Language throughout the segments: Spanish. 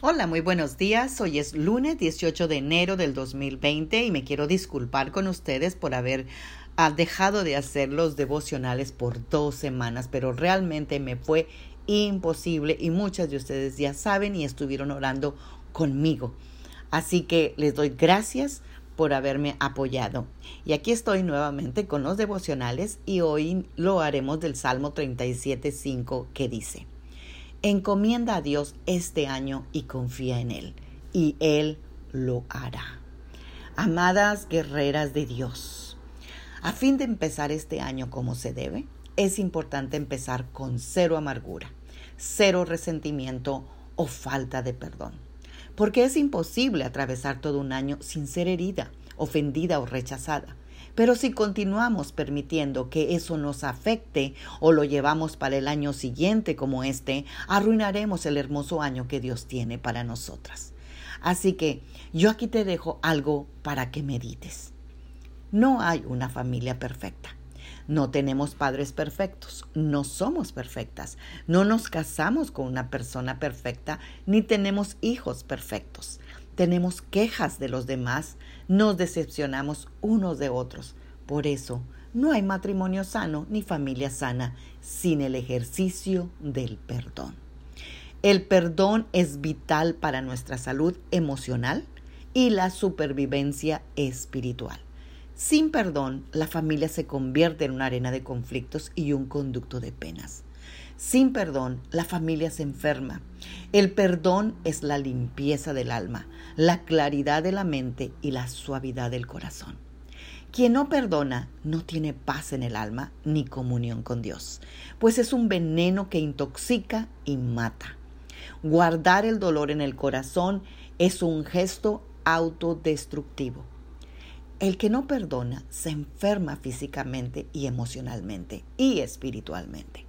Hola, muy buenos días. Hoy es lunes 18 de enero del 2020 y me quiero disculpar con ustedes por haber ah, dejado de hacer los devocionales por dos semanas, pero realmente me fue imposible y muchas de ustedes ya saben y estuvieron orando conmigo. Así que les doy gracias por haberme apoyado. Y aquí estoy nuevamente con los devocionales y hoy lo haremos del Salmo 37.5 que dice. Encomienda a Dios este año y confía en Él, y Él lo hará. Amadas guerreras de Dios, a fin de empezar este año como se debe, es importante empezar con cero amargura, cero resentimiento o falta de perdón, porque es imposible atravesar todo un año sin ser herida, ofendida o rechazada. Pero si continuamos permitiendo que eso nos afecte o lo llevamos para el año siguiente como este, arruinaremos el hermoso año que Dios tiene para nosotras. Así que yo aquí te dejo algo para que medites. No hay una familia perfecta. No tenemos padres perfectos, no somos perfectas, no nos casamos con una persona perfecta, ni tenemos hijos perfectos tenemos quejas de los demás, nos decepcionamos unos de otros. Por eso, no hay matrimonio sano ni familia sana sin el ejercicio del perdón. El perdón es vital para nuestra salud emocional y la supervivencia espiritual. Sin perdón, la familia se convierte en una arena de conflictos y un conducto de penas. Sin perdón, la familia se enferma. El perdón es la limpieza del alma, la claridad de la mente y la suavidad del corazón. Quien no perdona no tiene paz en el alma ni comunión con Dios, pues es un veneno que intoxica y mata. Guardar el dolor en el corazón es un gesto autodestructivo. El que no perdona se enferma físicamente y emocionalmente y espiritualmente.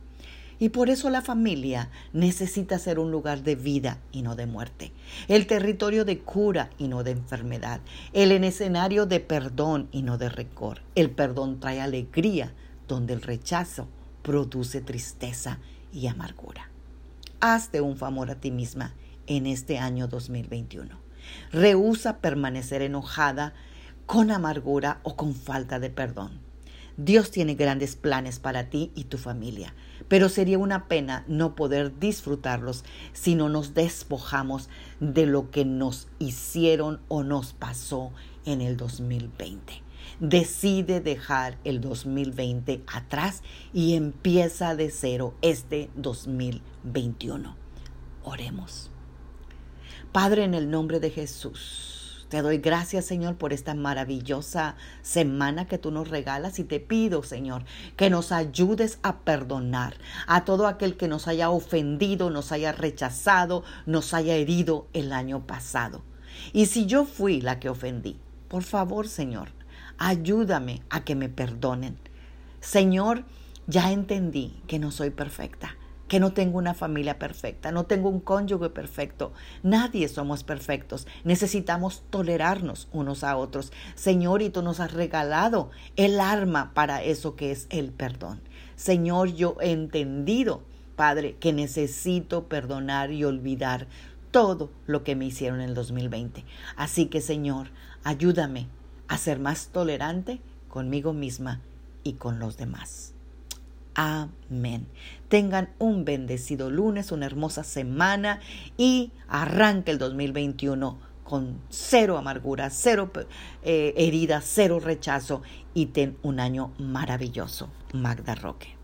Y por eso la familia necesita ser un lugar de vida y no de muerte, el territorio de cura y no de enfermedad, el escenario de perdón y no de rencor. El perdón trae alegría donde el rechazo produce tristeza y amargura. Hazte un favor a ti misma en este año 2021. Rehúsa permanecer enojada con amargura o con falta de perdón. Dios tiene grandes planes para ti y tu familia, pero sería una pena no poder disfrutarlos si no nos despojamos de lo que nos hicieron o nos pasó en el 2020. Decide dejar el 2020 atrás y empieza de cero este 2021. Oremos. Padre, en el nombre de Jesús. Te doy gracias, Señor, por esta maravillosa semana que tú nos regalas y te pido, Señor, que nos ayudes a perdonar a todo aquel que nos haya ofendido, nos haya rechazado, nos haya herido el año pasado. Y si yo fui la que ofendí, por favor, Señor, ayúdame a que me perdonen. Señor, ya entendí que no soy perfecta que no tengo una familia perfecta, no tengo un cónyuge perfecto. Nadie somos perfectos. Necesitamos tolerarnos unos a otros. Señor, y tú nos has regalado el arma para eso que es el perdón. Señor, yo he entendido, Padre, que necesito perdonar y olvidar todo lo que me hicieron en el 2020. Así que, Señor, ayúdame a ser más tolerante conmigo misma y con los demás. Amén. Tengan un bendecido lunes, una hermosa semana y arranque el 2021 con cero amargura, cero eh, herida, cero rechazo y ten un año maravilloso. Magda Roque.